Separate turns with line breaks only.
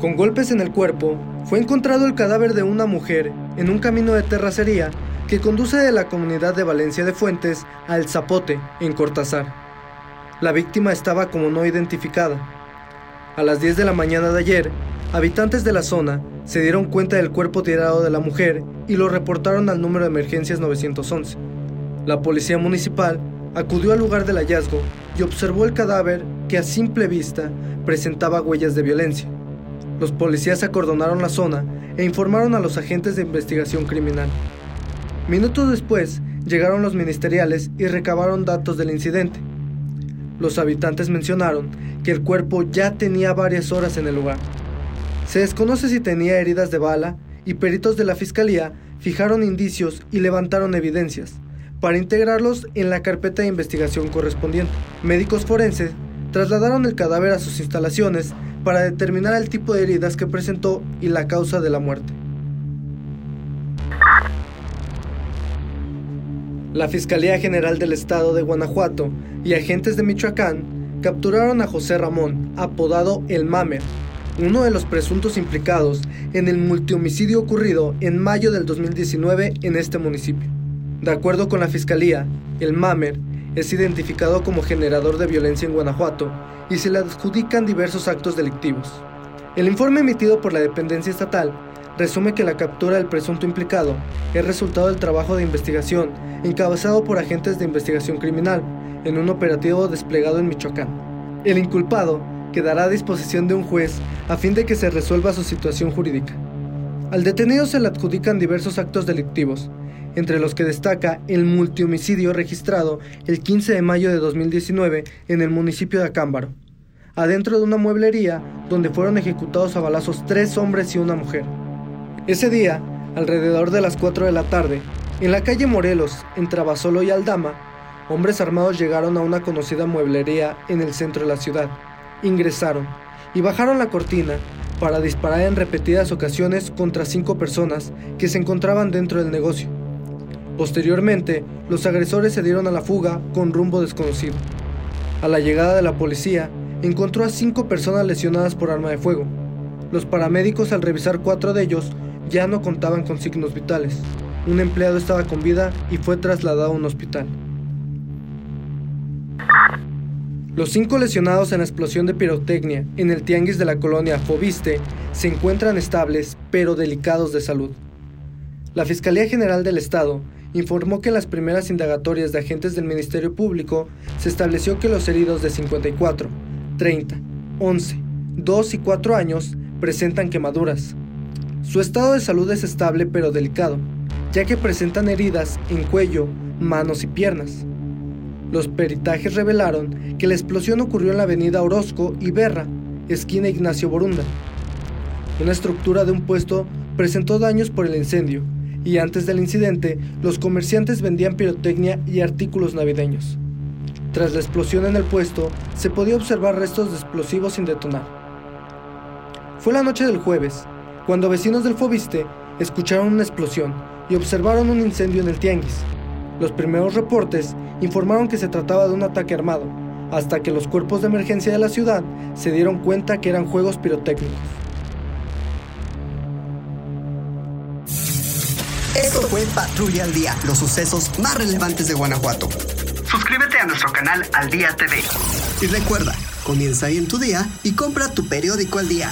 Con golpes en el cuerpo, fue encontrado el cadáver de una mujer en un camino de terracería que conduce de la comunidad de Valencia de Fuentes al Zapote, en Cortázar. La víctima estaba como no identificada. A las 10 de la mañana de ayer, habitantes de la zona se dieron cuenta del cuerpo tirado de la mujer y lo reportaron al número de emergencias 911. La policía municipal acudió al lugar del hallazgo y observó el cadáver a simple vista presentaba huellas de violencia. Los policías acordonaron la zona e informaron a los agentes de investigación criminal. Minutos después, llegaron los ministeriales y recabaron datos del incidente. Los habitantes mencionaron que el cuerpo ya tenía varias horas en el lugar. Se desconoce si tenía heridas de bala y peritos de la fiscalía fijaron indicios y levantaron evidencias para integrarlos en la carpeta de investigación correspondiente. Médicos forenses trasladaron el cadáver a sus instalaciones para determinar el tipo de heridas que presentó y la causa de la muerte. La Fiscalía General del Estado de Guanajuato y agentes de Michoacán capturaron a José Ramón, apodado El Mamer, uno de los presuntos implicados en el multihomicidio ocurrido en mayo del 2019 en este municipio. De acuerdo con la Fiscalía, el Mamer es identificado como generador de violencia en Guanajuato y se le adjudican diversos actos delictivos. El informe emitido por la dependencia estatal resume que la captura del presunto implicado es resultado del trabajo de investigación encabezado por agentes de investigación criminal en un operativo desplegado en Michoacán. El inculpado quedará a disposición de un juez a fin de que se resuelva su situación jurídica. Al detenido se le adjudican diversos actos delictivos, entre los que destaca el multihomicidio registrado el 15 de mayo de 2019 en el municipio de Acámbaro, adentro de una mueblería donde fueron ejecutados a balazos tres hombres y una mujer. Ese día, alrededor de las 4 de la tarde, en la calle Morelos, entre Abasolo y Aldama, hombres armados llegaron a una conocida mueblería en el centro de la ciudad, ingresaron y bajaron la cortina para disparar en repetidas ocasiones contra cinco personas que se encontraban dentro del negocio. Posteriormente, los agresores se dieron a la fuga con rumbo desconocido. A la llegada de la policía, encontró a cinco personas lesionadas por arma de fuego. Los paramédicos al revisar cuatro de ellos ya no contaban con signos vitales. Un empleado estaba con vida y fue trasladado a un hospital. Los cinco lesionados en la explosión de pirotecnia en el tianguis de la colonia Fobiste se encuentran estables pero delicados de salud. La Fiscalía General del Estado informó que en las primeras indagatorias de agentes del Ministerio Público se estableció que los heridos de 54, 30, 11, 2 y 4 años presentan quemaduras. Su estado de salud es estable pero delicado, ya que presentan heridas en cuello, manos y piernas. Los peritajes revelaron que la explosión ocurrió en la avenida Orozco y Berra, esquina Ignacio Borunda. Una estructura de un puesto presentó daños por el incendio y antes del incidente los comerciantes vendían pirotecnia y artículos navideños. Tras la explosión en el puesto se podía observar restos de explosivos sin detonar. Fue la noche del jueves, cuando vecinos del Fobiste escucharon una explosión y observaron un incendio en el tianguis. Los primeros reportes informaron que se trataba de un ataque armado, hasta que los cuerpos de emergencia de la ciudad se dieron cuenta que eran juegos pirotécnicos.
Esto fue Patrulla al Día, los sucesos más relevantes de Guanajuato. Suscríbete a nuestro canal Al Día TV. Y recuerda, comienza ahí en tu día y compra tu periódico al día.